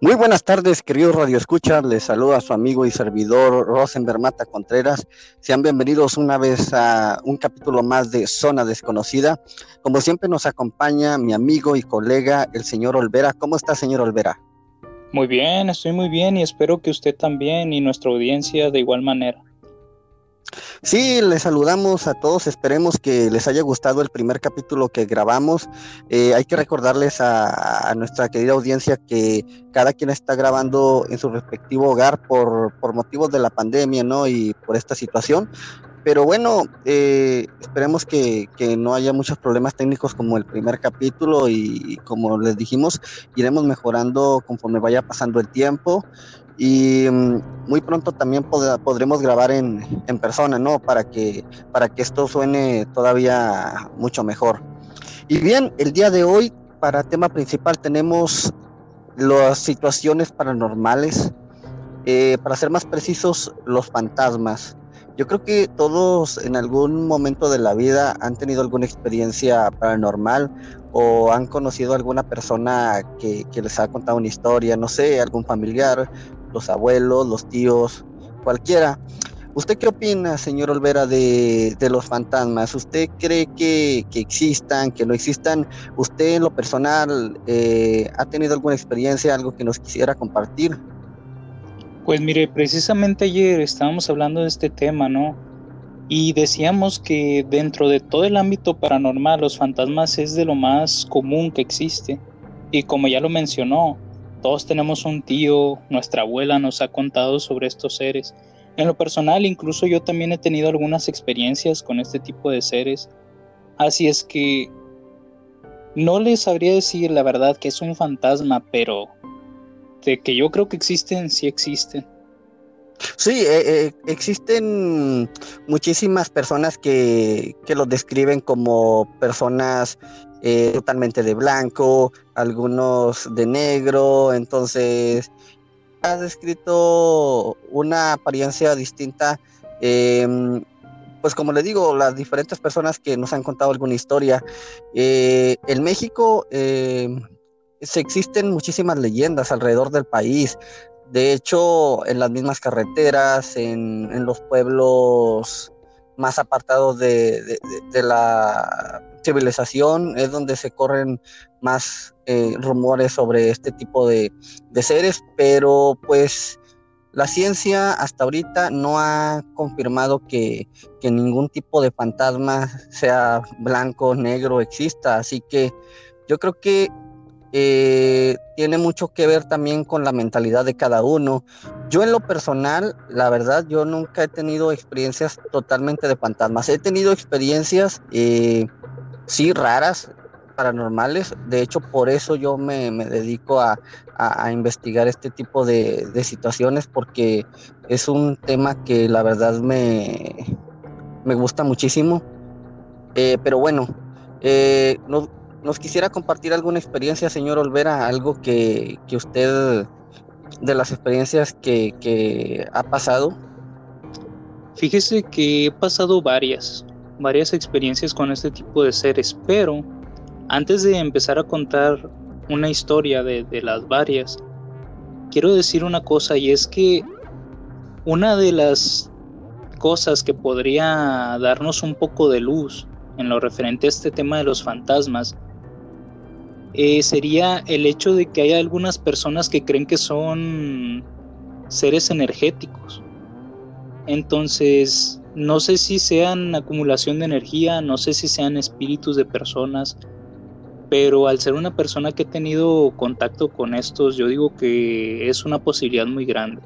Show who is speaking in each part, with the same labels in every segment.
Speaker 1: Muy buenas tardes, queridos Radio Escucha. Les saluda a su amigo y servidor Rosenberg Mata Contreras. Sean bienvenidos una vez a un capítulo más de Zona Desconocida. Como siempre nos acompaña mi amigo y colega, el señor Olvera. ¿Cómo está, señor Olvera?
Speaker 2: Muy bien, estoy muy bien y espero que usted también y nuestra audiencia de igual manera.
Speaker 1: Sí, les saludamos a todos, esperemos que les haya gustado el primer capítulo que grabamos. Eh, hay que recordarles a, nuestra querida audiencia que cada quien está grabando en su respectivo hogar por, por motivos de la pandemia, ¿no? Y por esta situación. Pero bueno, eh, esperemos que, que, no haya muchos problemas técnicos como el primer capítulo y como les dijimos, iremos mejorando conforme vaya pasando el tiempo y mm, muy pronto también podremos grabar en, persona, ¿no? Para que, para que esto suene todavía mucho mejor. Y bien, el día de hoy, para tema principal, tenemos las situaciones paranormales. Eh, para ser más precisos, los fantasmas. Yo creo que todos en algún momento de la vida han tenido alguna experiencia paranormal o han conocido a alguna persona que, que, les ha contado una historia, no sé, algún familiar los abuelos, los tíos, cualquiera. ¿Usted qué opina, señor Olvera, de, los fantasmas? ¿Usted cree que, existan, que no existan? ¿Usted en lo personal eh, ha tenido alguna experiencia, algo que nos quisiera compartir?
Speaker 2: Pues mire, precisamente ayer estábamos hablando de este tema, ¿no? Y decíamos que dentro de todo el ámbito paranormal, los fantasmas es de lo más común que existe. Y como ya lo mencionó, todos tenemos un tío, nuestra abuela nos ha contado sobre estos seres. En lo personal, incluso yo también he tenido algunas experiencias con este tipo de seres. Así es que no les sabría decir la verdad que es un fantasma, pero de que yo creo que existen, sí existen.
Speaker 1: Sí, eh, eh, existen muchísimas personas que, que los describen como personas eh, totalmente de blanco, algunos de negro, entonces has descrito una apariencia distinta. Em, pues como le digo, las diferentes personas que nos han contado alguna historia. Eh, en México em, se existen muchísimas leyendas alrededor del país. De hecho, en las mismas carreteras, en, en los pueblos más apartados de, la civilización, es donde se corren más eh, rumores sobre este tipo de, seres, pero pues la ciencia hasta ahorita no ha confirmado que, ningún tipo de fantasma, sea blanco, negro, exista, así que yo creo que eh, tiene mucho que ver también con la mentalidad de cada uno. Yo en lo personal, la verdad, yo nunca he tenido experiencias totalmente de fantasmas. He tenido experiencias, eh, sí, raras, paranormales. De hecho, por eso yo me, dedico a, investigar este tipo de, situaciones, porque es un tema que la verdad me, me gusta muchísimo. Eh, pero bueno, no ¿Nos quisiera compartir alguna experiencia, señor Olvera? Algo que, usted, de las experiencias que, ha pasado.
Speaker 2: Fíjese que he pasado varias, varias experiencias con este tipo de seres, pero antes de empezar a contar una historia de, de las varias, quiero decir una cosa y es que una de las cosas que podría darnos un poco de luz en lo referente a este tema de los fantasmas eh, sería el hecho de que hay algunas personas que creen que son seres energéticos. Entonces, no sé si sean acumulación de energía, no sé si sean espíritus de personas, pero al ser una persona que ha tenido contacto con estos, yo digo que es una posibilidad muy grande.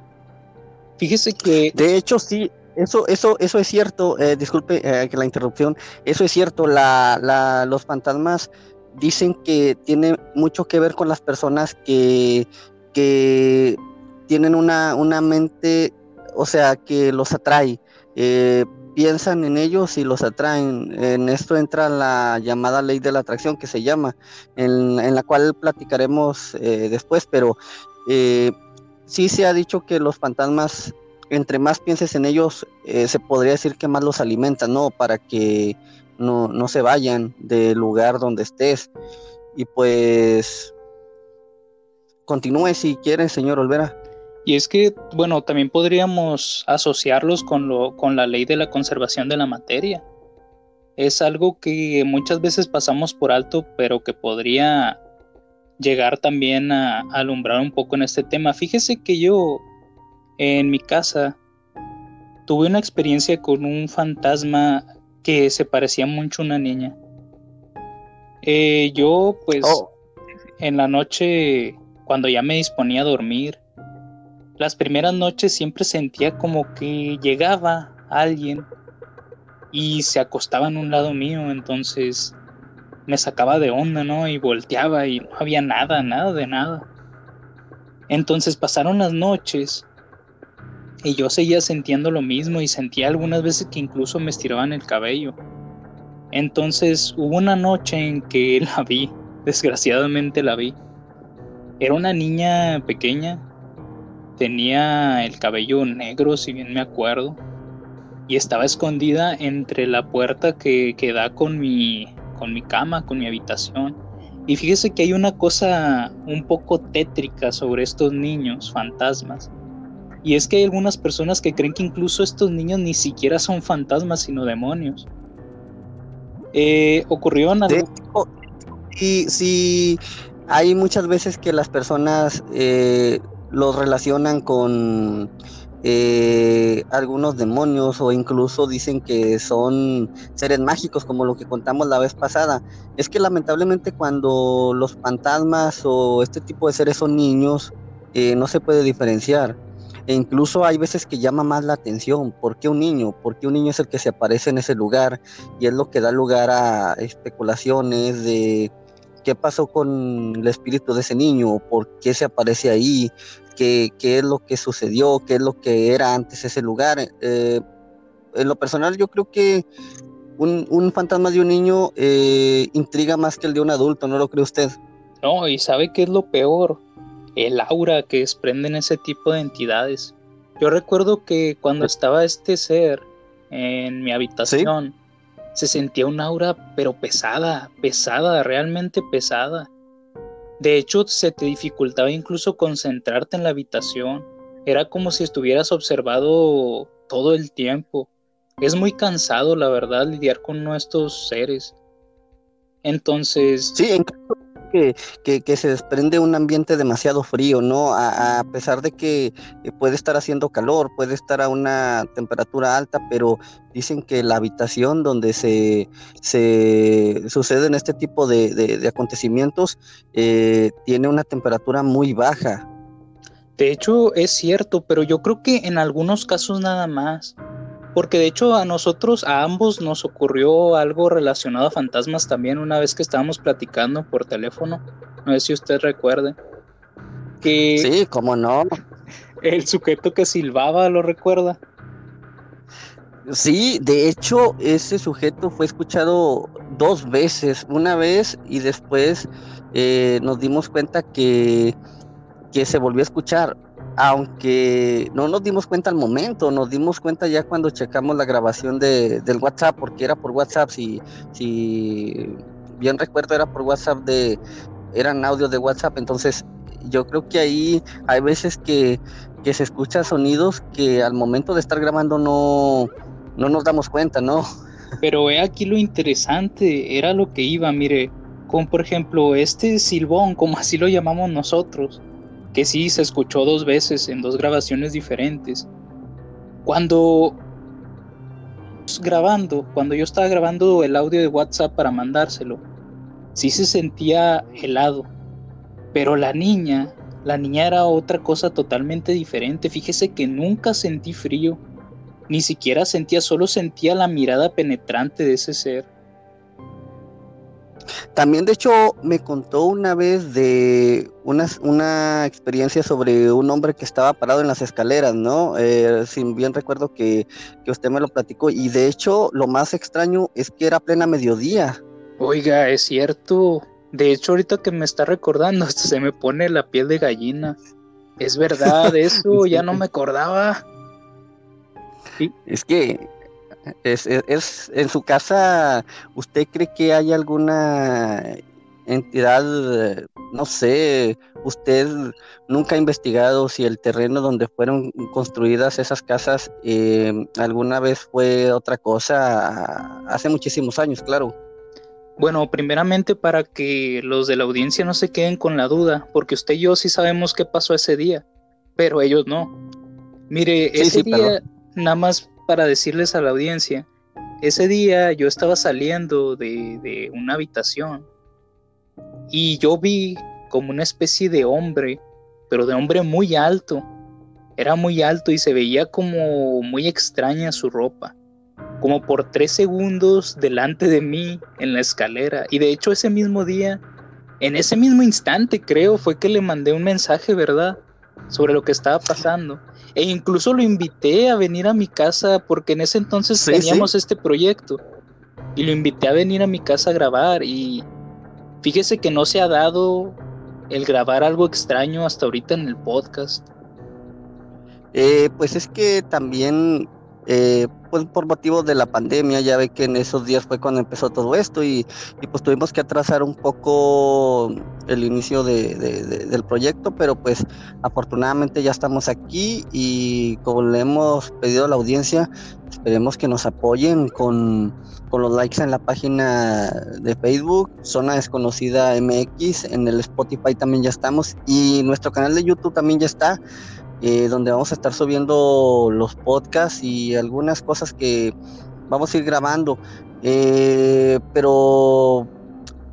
Speaker 2: Fíjese que...
Speaker 1: De hecho, sí, eso, eso, eso es cierto, eh, disculpe eh, la interrupción, eso es cierto, la, la, los fantasmas dicen que tiene mucho que ver con las personas que, que tienen una, una mente, o sea, que los atrae. Eh, piensan en ellos y los atraen. En esto entra la llamada ley de la atracción que se llama, en, la cual platicaremos eh, después, pero eh, sí se ha dicho que los fantasmas, entre más pienses en ellos, se podría decir que más los alimentan, ¿no? Para que no, no se vayan del lugar donde estés. y pues continúe si quiere, señor Olvera.
Speaker 2: Y es que, bueno, también podríamos asociarlos con, lo, con la ley de la conservación de la materia. Es algo que muchas veces pasamos por alto, pero que podría llegar también a, alumbrar un poco en este tema. Fíjese que yo en mi casa tuve una experiencia con un fantasma que se parecía mucho a una niña. Eh, yo pues oh. en la noche, cuando ya me disponía a dormir, las primeras noches siempre sentía como que llegaba alguien y se acostaba en un lado mío, entonces me sacaba de onda, ¿no? Y volteaba y no había nada, nada de nada. Entonces pasaron las noches y yo seguía sintiendo lo mismo y sentía algunas veces que incluso me estiraban el cabello. Entonces hubo una noche en que la vi, desgraciadamente la vi. Era una niña pequeña, tenía el cabello negro, si bien me acuerdo, y estaba escondida entre la puerta que, que da con mi, con mi cama, con mi habitación. Y fíjese que hay una cosa un poco tétrica sobre estos niños fantasmas. Y es que hay algunas personas que creen que incluso estos niños ni siquiera son fantasmas, sino demonios. Eh, ocurrió en
Speaker 1: sí, hay muchas veces que las personas eh, los relacionan con eh, algunos demonios o incluso dicen que son seres mágicos como lo que contamos la vez pasada. Es que lamentablemente cuando los fantasmas o este tipo de seres son niños, eh, no se puede diferenciar. E incluso hay veces que llama más la atención. ¿Por qué un niño? Porque un niño es el que se aparece en ese lugar y es lo que da lugar a especulaciones de qué pasó con el espíritu de ese niño, por qué se aparece ahí, qué, es lo que sucedió, qué es lo que era antes ese lugar. Eh, en lo personal yo creo que un, fantasma de un niño eh, intriga más que el de un adulto, ¿no lo cree usted?
Speaker 2: No, y sabe qué es lo peor, el aura que desprenden ese tipo de entidades. Yo recuerdo que cuando estaba este ser en mi habitación, se sentía un aura pero pesada, pesada, realmente pesada. De hecho, se te dificultaba incluso concentrarte en la habitación. Era como si estuvieras observado todo el tiempo. Es muy cansado, la verdad, lidiar con nuestros seres. Entonces...
Speaker 1: Sí, en que, se desprende un ambiente demasiado frío, ¿no? A, pesar de que eh, puede estar haciendo calor, puede estar a una temperatura alta, pero dicen que la habitación donde se, se suceden este tipo de, acontecimientos eh, tiene una temperatura muy baja.
Speaker 2: De hecho, es cierto, pero yo creo que en algunos casos nada más. Porque de hecho a nosotros, a ambos nos ocurrió algo relacionado a fantasmas también una vez que estábamos platicando por teléfono. No sé si usted recuerde. Que
Speaker 1: sí, cómo no.
Speaker 2: El sujeto que silbaba, ¿lo recuerda?
Speaker 1: Sí, de hecho, ese sujeto fue escuchado dos veces, una vez y después eh, nos dimos cuenta que, que se volvió a escuchar aunque no nos dimos cuenta al momento, nos dimos cuenta ya cuando checamos la grabación de, del WhatsApp, porque era por WhatsApp, si, si bien recuerdo era por WhatsApp de, eran audios de WhatsApp, entonces yo creo que ahí hay veces que, que se escuchan sonidos que al momento de estar grabando no, no nos damos cuenta, ¿no?
Speaker 2: Pero he aquí lo interesante, era lo que iba, mire, como por ejemplo este silbón, como así lo llamamos nosotros, que sí se escuchó dos veces en dos grabaciones diferentes. Cuando yo estaba grabando el audio de WhatsApp para mandárselo, sí se sentía helado. Pero la niña, la niña era otra cosa totalmente diferente. Fíjese que nunca sentí frío, ni siquiera sentía, solo sentía la mirada penetrante de ese ser.
Speaker 1: También, de hecho, me contó una vez de una, una experiencia sobre un hombre que estaba parado en las escaleras, ¿no? Eh, si bien recuerdo que, que usted me lo platicó. Y de hecho, lo más extraño es que era plena mediodía.
Speaker 2: Oiga, es cierto. De hecho, ahorita que me está recordando, se me pone la piel de gallina. Es verdad, eso ya no me acordaba.
Speaker 1: Es que es, es, en su casa, ¿usted cree que hay alguna entidad, no sé, usted nunca ha investigado si el terreno donde fueron construidas esas casas eh, alguna vez fue otra cosa, hace muchísimos años, claro.
Speaker 2: Bueno, primeramente para que los de la audiencia no se queden con la duda, porque usted y yo sí sabemos qué pasó ese día, pero ellos no. Mire, ese día, nada más para decirles a la audiencia, ese día yo estaba saliendo de, de una habitación y yo vi como una especie de hombre, pero de hombre muy alto. Era muy alto y se veía como muy extraña su ropa como por tres segundos delante de mí en la escalera. Y de hecho ese mismo día, en ese mismo instante creo, fue que le mandé un mensaje, ¿verdad? Sobre lo que estaba pasando. E incluso lo invité a venir a mi casa porque en ese entonces teníamos este proyecto. Y lo invité a venir a mi casa a grabar. Y fíjese que no se ha dado el grabar algo extraño hasta ahorita en el podcast.
Speaker 1: Eh, pues es que también eh, pues por motivo de la pandemia, ya ve que en esos días fue cuando empezó todo esto y, pues tuvimos que atrasar un poco el inicio del proyecto, pero pues afortunadamente ya estamos aquí y como le hemos pedido a la audiencia, esperemos que nos apoyen con, con los likes en la página de Facebook, Zona Desconocida MX, en el Spotify también ya estamos y nuestro canal de YouTube también ya está. Eh, donde vamos a estar subiendo los podcasts y algunas cosas que vamos a ir grabando. Eh, pero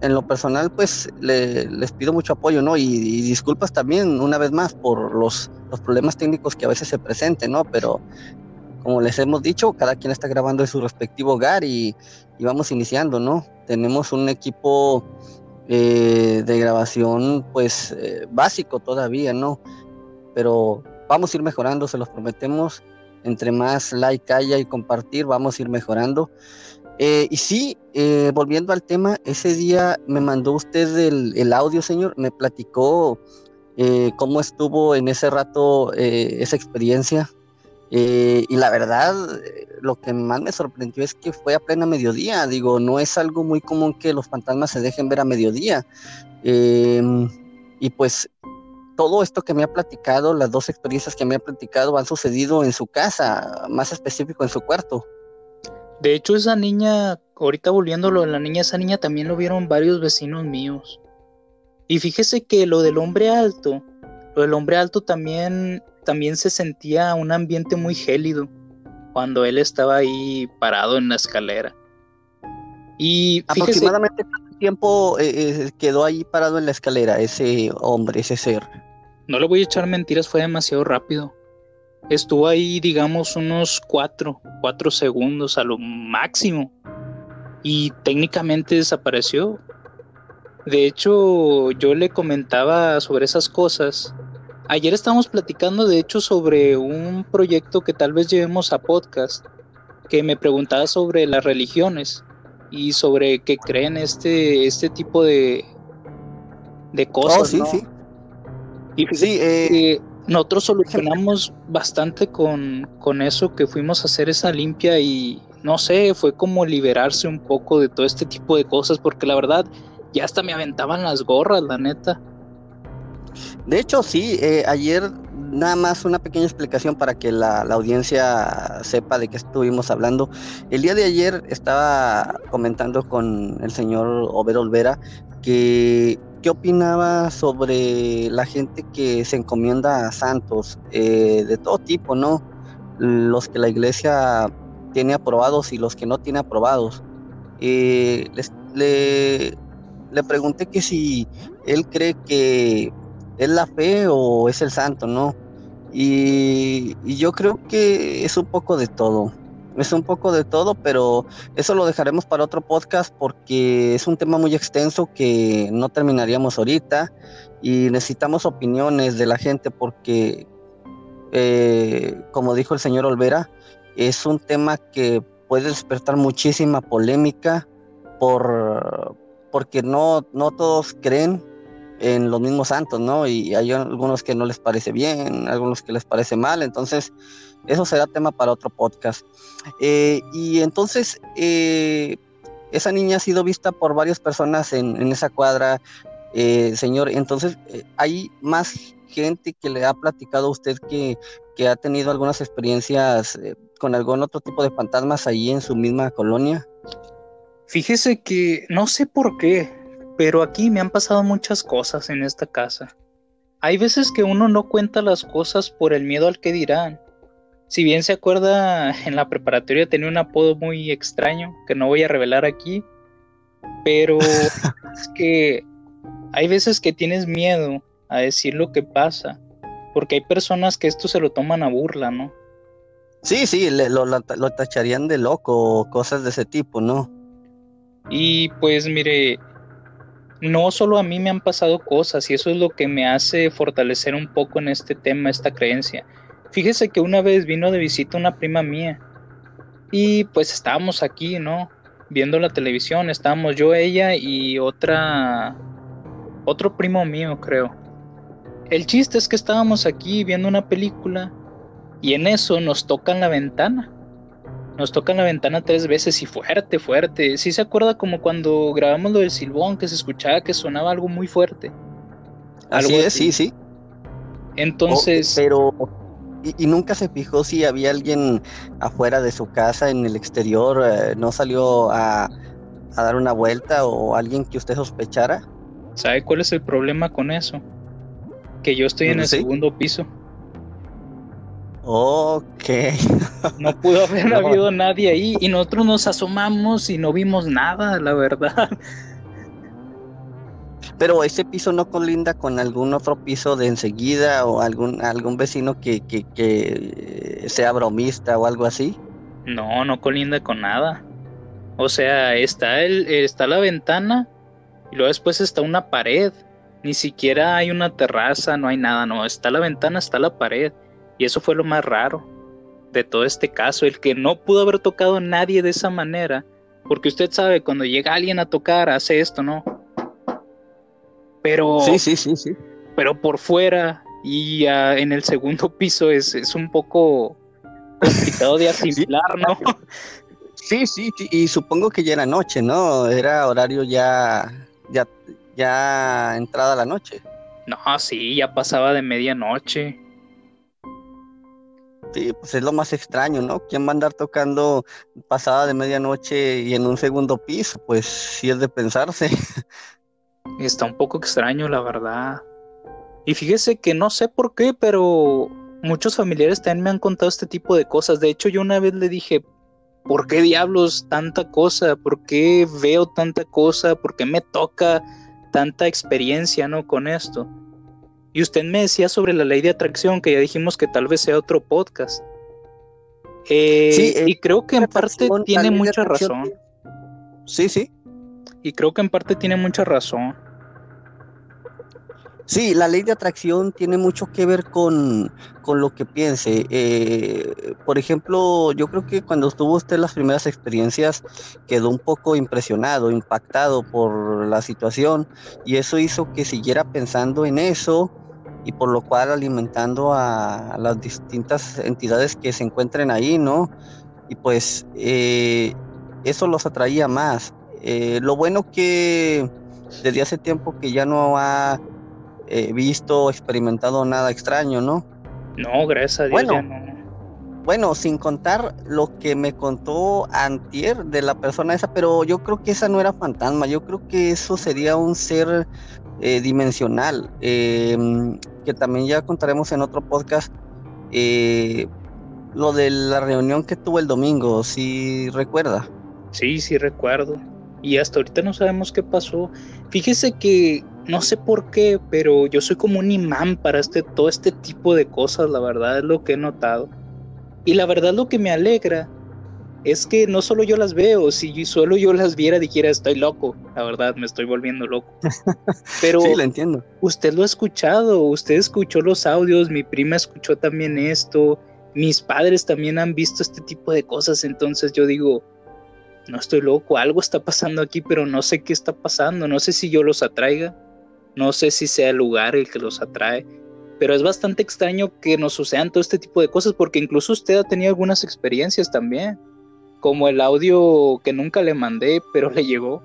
Speaker 1: en lo personal, pues les pido mucho apoyo, ¿no? Y, disculpas también, una vez más, por los, los, problemas técnicos que a veces se presenten, ¿no? Pero como les hemos dicho, cada quien está grabando en su respectivo hogar y, vamos iniciando, ¿no? Tenemos un equipo eh, de grabación, pues, básico todavía, ¿no? Pero vamos a ir mejorando, se los prometemos. Entre más like haya y compartir, vamos a ir mejorando. Eh, y sí, eh, volviendo al tema, ese día me mandó usted el, audio, señor, me platicó eh, cómo estuvo en ese rato esa experiencia. y la verdad, lo que más me sorprendió es que fue a plena mediodía. Digo, no es algo muy común que los fantasmas se dejen ver a mediodía. y pues todo esto que me ha platicado, las dos experiencias que me ha platicado han sucedido en su casa, más específico en su cuarto.
Speaker 2: De hecho, esa niña, ahorita volviéndolo de la niña, esa niña también lo vieron varios vecinos míos. Y fíjese que lo del hombre alto, lo del hombre alto también, también se sentía un ambiente muy gélido cuando él estaba ahí parado en la escalera.
Speaker 1: Y aproximadamente tiempo eh, eh, quedó ahí parado en la escalera ese hombre, ese ser.
Speaker 2: No le voy a echar mentiras, fue demasiado rápido. Estuvo ahí, digamos, unos cuatro, cuatro segundos a lo máximo. Y técnicamente desapareció. De hecho, yo le comentaba sobre esas cosas. Ayer estábamos platicando, de hecho, sobre un proyecto que tal vez llevemos a podcast, que me preguntaba sobre las religiones y sobre qué creen este, este tipo de, de cosas. Oh,
Speaker 1: sí, sí.
Speaker 2: Y sí, eh, nosotros solucionamos bastante con, con eso que fuimos a hacer esa limpia y no sé, fue como liberarse un poco de todo este tipo de cosas porque la verdad ya hasta me aventaban las gorras, la neta.
Speaker 1: De hecho, sí, eh, ayer nada más una pequeña explicación para que la, audiencia sepa de qué estuvimos hablando. El día de ayer estaba comentando con el señor Over Olvera que qué opinaba sobre la gente que se encomienda a santos eh, de todo tipo, ¿no? Los que la iglesia tiene aprobados y los que no tiene aprobados. Eh, le, le pregunté que si él cree que es la fe o es el santo, ¿no? Y, yo creo que es un poco de todo. Es un poco de todo, pero eso lo dejaremos para otro podcast porque es un tema muy extenso que no terminaríamos ahorita y necesitamos opiniones de la gente porque, eh, como dijo el señor Olvera, es un tema que puede despertar muchísima polémica por, porque no, no todos creen en los mismos santos, ¿no? Y hay algunos que no les parece bien, algunos que les parece mal, entonces eso será tema para otro podcast. Eh, y entonces, eh, esa niña ha sido vista por varias personas en, esa cuadra, eh, señor. Entonces, eh, hay más gente que le ha platicado a usted que, que ha tenido algunas experiencias eh, con algún otro tipo de fantasmas ahí en su misma colonia.
Speaker 2: Fíjese que no sé por qué, pero aquí me han pasado muchas cosas en esta casa. Hay veces que uno no cuenta las cosas por el miedo al que dirán. Si bien se acuerda, en la preparatoria tenía un apodo muy extraño que no voy a revelar aquí, pero es que hay veces que tienes miedo a decir lo que pasa, porque hay personas que esto se lo toman a burla, ¿no?
Speaker 1: Sí, sí, lo, lo tacharían de loco o cosas de ese tipo, ¿no?
Speaker 2: Y pues mire, no solo a mí me han pasado cosas y eso es lo que me hace fortalecer un poco en este tema, esta creencia. Fíjese que una vez vino de visita una prima mía y pues estábamos aquí, ¿no? Viendo la televisión, estábamos yo, ella y otra, otro primo mío, creo. El chiste es que estábamos aquí viendo una película y en eso nos tocan la ventana. Nos tocan la ventana tres veces y fuerte, fuerte. Sí se acuerda como cuando grabamos lo del silbón, que se escuchaba que sonaba algo muy fuerte.
Speaker 1: Así es, sí, sí.
Speaker 2: Entonces.
Speaker 1: pero. Y, nunca se fijó si había alguien afuera de su casa, en el exterior, eh, no salió a, a dar una vuelta o alguien que usted sospechara.
Speaker 2: ¿Sabe cuál es el problema con eso? Que yo estoy en el segundo piso.
Speaker 1: Ok.
Speaker 2: No pudo haber habido nadie ahí y nosotros nos asomamos y no vimos nada, la verdad.
Speaker 1: Pero ese piso no colinda con algún otro piso de enseguida o algún algún vecino que, que, que sea bromista o algo así.
Speaker 2: No, no colinda con nada. O sea, está el, está la ventana y luego después está una pared. Ni siquiera hay una terraza, no hay nada, no. Está la ventana, está la pared. Y eso fue lo más raro de todo este caso, el que no pudo haber tocado a nadie de esa manera, porque usted sabe, cuando llega alguien a tocar, hace esto, ¿no? Pero...
Speaker 1: Sí, sí, sí, sí.
Speaker 2: Pero por fuera y en el segundo piso es, es un poco complicado de asimilar, ¿no?
Speaker 1: Sí, sí, sí, y supongo que ya era noche, ¿no? Era horario ya, ya, ya entrada la noche.
Speaker 2: No, sí, ya pasaba de medianoche.
Speaker 1: Sí, pues es lo más extraño, ¿no? ¿Quién va a andar tocando pasada de medianoche y en un segundo piso? Pues sí es de pensarse.
Speaker 2: Está un poco extraño, la verdad. Y fíjese que no sé por qué, pero muchos familiares también me han contado este tipo de cosas. De hecho, yo una vez le dije, ¿por qué diablos tanta cosa? ¿Por qué veo tanta cosa? ¿Por qué me toca tanta experiencia, no? Con esto. Y usted me decía sobre la ley de atracción, que ya dijimos que tal vez sea otro podcast. Eh, sí, y eh, creo que en parte tiene mucha razón.
Speaker 1: Sí, sí.
Speaker 2: Y creo que en parte tiene mucha razón.
Speaker 1: Sí, la ley de atracción tiene mucho que ver con, lo que piense. Eh, por ejemplo, yo creo que cuando estuvo usted las primeras experiencias quedó un poco impresionado, impactado por la situación y eso hizo que siguiera pensando en eso y por lo cual alimentando a, las distintas entidades que se encuentren ahí, ¿no? Y pues eh, eso los atraía más. Eh, lo bueno que desde hace tiempo que ya no ha eh, visto, experimentado nada extraño, ¿no?
Speaker 2: No, gracias a Dios
Speaker 1: bueno, no. Bueno, sin contar lo que me contó Antier de la persona esa, pero yo creo que esa no era fantasma, yo creo que eso sería un ser dimensional. Eh, que también ya contaremos en otro podcast, eh, lo de la reunión que tuvo el domingo, si recuerda.
Speaker 2: Sí, sí recuerdo. Y hasta ahorita no sabemos qué pasó. Fíjese que no sé por qué, pero yo soy como un imán para este, todo este tipo de cosas, la verdad es lo que he notado. Y la verdad lo que me alegra es que no solo yo las veo, si solo yo las viera dijera estoy loco, la verdad me estoy volviendo loco. Pero
Speaker 1: sí, lo entiendo.
Speaker 2: Usted lo ha escuchado, usted escuchó los audios, mi prima escuchó también esto, mis padres también han visto este tipo de cosas, entonces yo digo, no estoy loco, algo está pasando aquí, pero no sé qué está pasando, no sé si yo los atraiga, no sé si sea el lugar el que los atrae, pero es bastante extraño que nos sucedan todo este tipo de cosas porque incluso usted ha tenido algunas experiencias también como el audio que nunca le mandé, pero le llegó.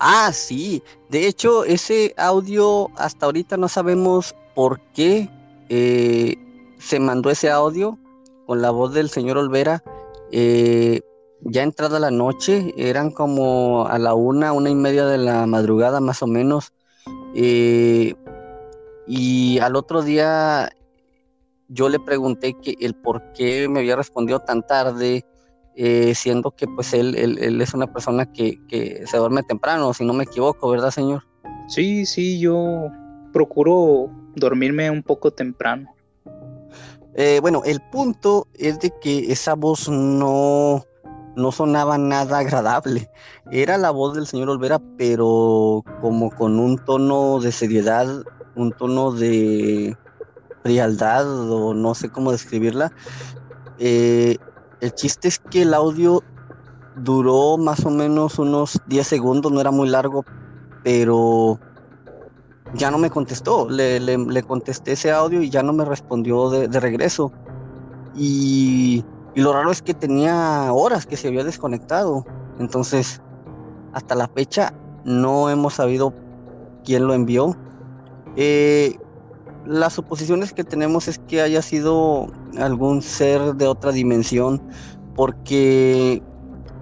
Speaker 1: Ah, sí. De hecho, ese audio hasta ahorita no sabemos por qué eh, se mandó ese audio con la voz del señor Olvera. Eh, ya entrada la noche, eran como a la una, una y media de la madrugada más o menos. Eh, y al otro día yo le pregunté que el por qué me había respondido tan tarde, eh, siendo que pues él, él, es una persona que, que, se duerme temprano, si no me equivoco, ¿verdad, señor?
Speaker 2: Sí, sí, yo procuro dormirme un poco temprano.
Speaker 1: Eh, bueno, el punto es de que esa voz no, no sonaba nada agradable. Era la voz del señor Olvera, pero como con un tono de seriedad, un tono de frialdad o no sé cómo describirla. Eh, el chiste es que el audio duró más o menos unos 10 segundos, no era muy largo, pero ya no me contestó. Le, le, contesté ese audio y ya no me respondió de, de regreso. Y y lo raro es que tenía horas que se había desconectado. Entonces, hasta la fecha no hemos sabido quién lo envió. Eh, las suposiciones que tenemos es que haya sido algún ser de otra dimensión, porque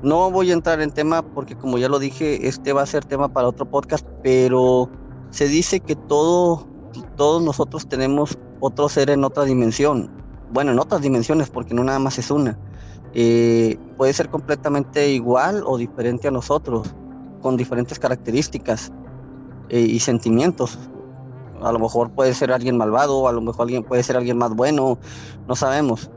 Speaker 1: no voy a entrar en tema, porque como ya lo dije, este va a ser tema para otro podcast, pero se dice que todo, todos nosotros tenemos otro ser en otra dimensión bueno, en otras dimensiones, porque no nada más es una. Eh, puede ser completamente igual o diferente a nosotros, con diferentes características eh, y sentimientos. A lo mejor puede ser alguien malvado, a lo mejor alguien puede ser alguien más bueno, no sabemos.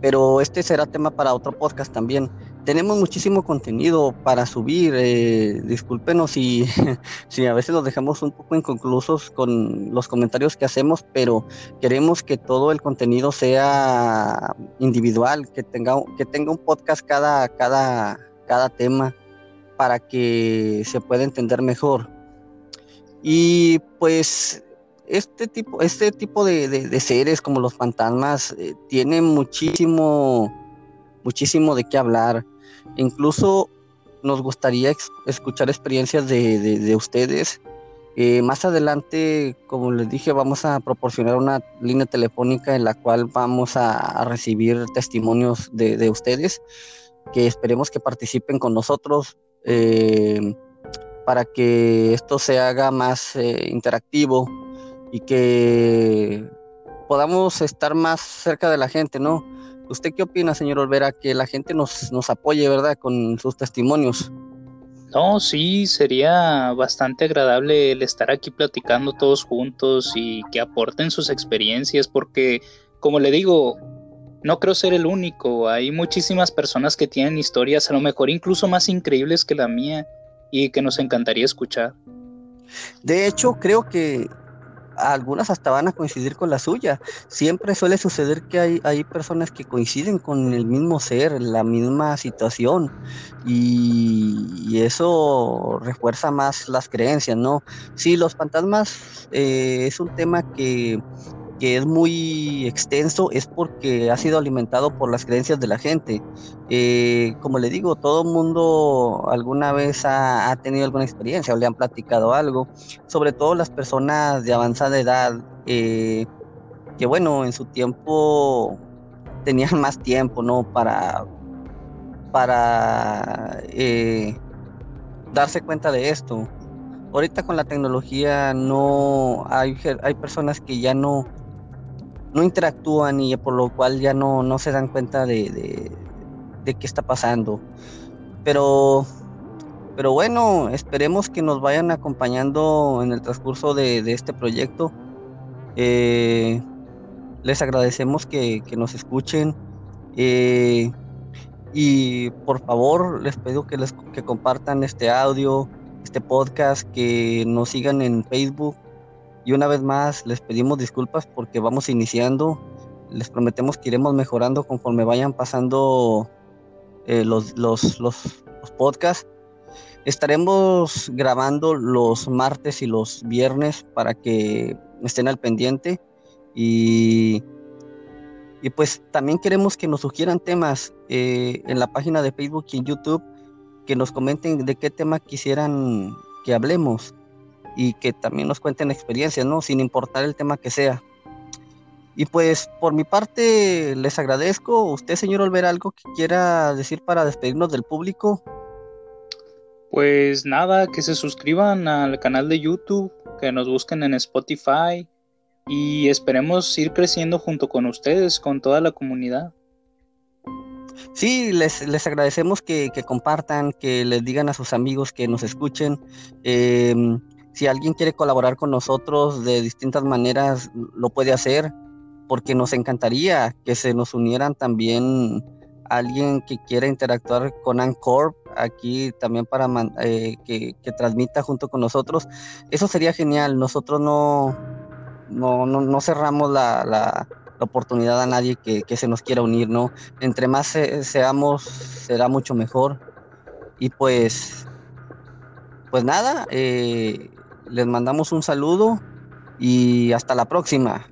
Speaker 1: Pero este será tema para otro podcast también tenemos muchísimo contenido para subir. Eh, discúlpenos si, si a veces los dejamos un poco inconclusos con los comentarios que hacemos, pero queremos que todo el contenido sea individual, que tenga, que tenga un podcast cada, cada, cada tema para que se pueda entender mejor. Y pues este tipo, este tipo de, seres como los fantasmas eh, tienen muchísimo, muchísimo de qué hablar. Incluso nos gustaría escuchar experiencias de, ustedes. Eh, más adelante, como les dije, vamos a proporcionar una línea telefónica en la cual vamos a, recibir testimonios de, ustedes, que esperemos que participen con nosotros eh, para que esto se haga más eh, interactivo y que podamos estar más cerca de la gente, ¿no? ¿Usted qué opina, señor Olvera, que la gente nos, nos apoye, verdad, con sus testimonios?
Speaker 2: No, sí, sería bastante agradable el estar aquí platicando todos juntos y que aporten sus experiencias, porque, como le digo, no creo ser el único. Hay muchísimas personas que tienen historias, a lo mejor incluso más increíbles que la mía, y que nos encantaría escuchar.
Speaker 1: De hecho, creo que algunas hasta van a coincidir con la suya. Siempre suele suceder que hay, hay personas que coinciden con el mismo ser, la misma situación, y, eso refuerza más las creencias, ¿no? Sí, los fantasmas eh, es un tema que que es muy extenso es porque ha sido alimentado por las creencias de la gente. Eh, como le digo, todo el mundo alguna vez ha, tenido alguna experiencia o le han platicado algo, sobre todo las personas de avanzada edad, eh, que bueno, en su tiempo tenían más tiempo, ¿no? Para, para eh, darse cuenta de esto. Ahorita con la tecnología no hay, hay personas que ya no no interactúan y por lo cual ya no, no se dan cuenta de, de, qué está pasando. Pero, pero bueno, esperemos que nos vayan acompañando en el transcurso de, este proyecto. Eh, les agradecemos que, nos escuchen. Eh, y por favor, les pido que, les, que compartan este audio, este podcast, que nos sigan en Facebook, y una vez más les pedimos disculpas porque vamos iniciando. Les prometemos que iremos mejorando conforme vayan pasando eh, los, los, los, podcasts. Estaremos grabando los martes y los viernes para que estén al pendiente. Y, y pues también queremos que nos sugieran temas. eh, en la página de Facebook y en YouTube que nos comenten de qué tema quisieran que hablemos y que también nos cuenten experiencias, ¿no? Sin importar el tema que sea. Y pues por mi parte les agradezco. ¿Usted, señor Olver, algo que quiera decir para despedirnos del público?
Speaker 2: Pues nada, que se suscriban al canal de YouTube, que nos busquen en Spotify y esperemos ir creciendo junto con ustedes, con toda la comunidad.
Speaker 1: Sí, les, les agradecemos que, compartan, que les digan a sus amigos que nos escuchen. Em, si alguien quiere colaborar con nosotros de distintas maneras, lo puede hacer, porque nos encantaría que se nos unieran también alguien que quiera interactuar con Anchor aquí también para eh, que, transmita junto con nosotros. Eso sería genial. Nosotros no, no, no, cerramos la la oportunidad a nadie que, se nos quiera unir, ¿no? Entre más seamos, será mucho mejor. Y pues, pues nada, eh, les mandamos un saludo y hasta la próxima.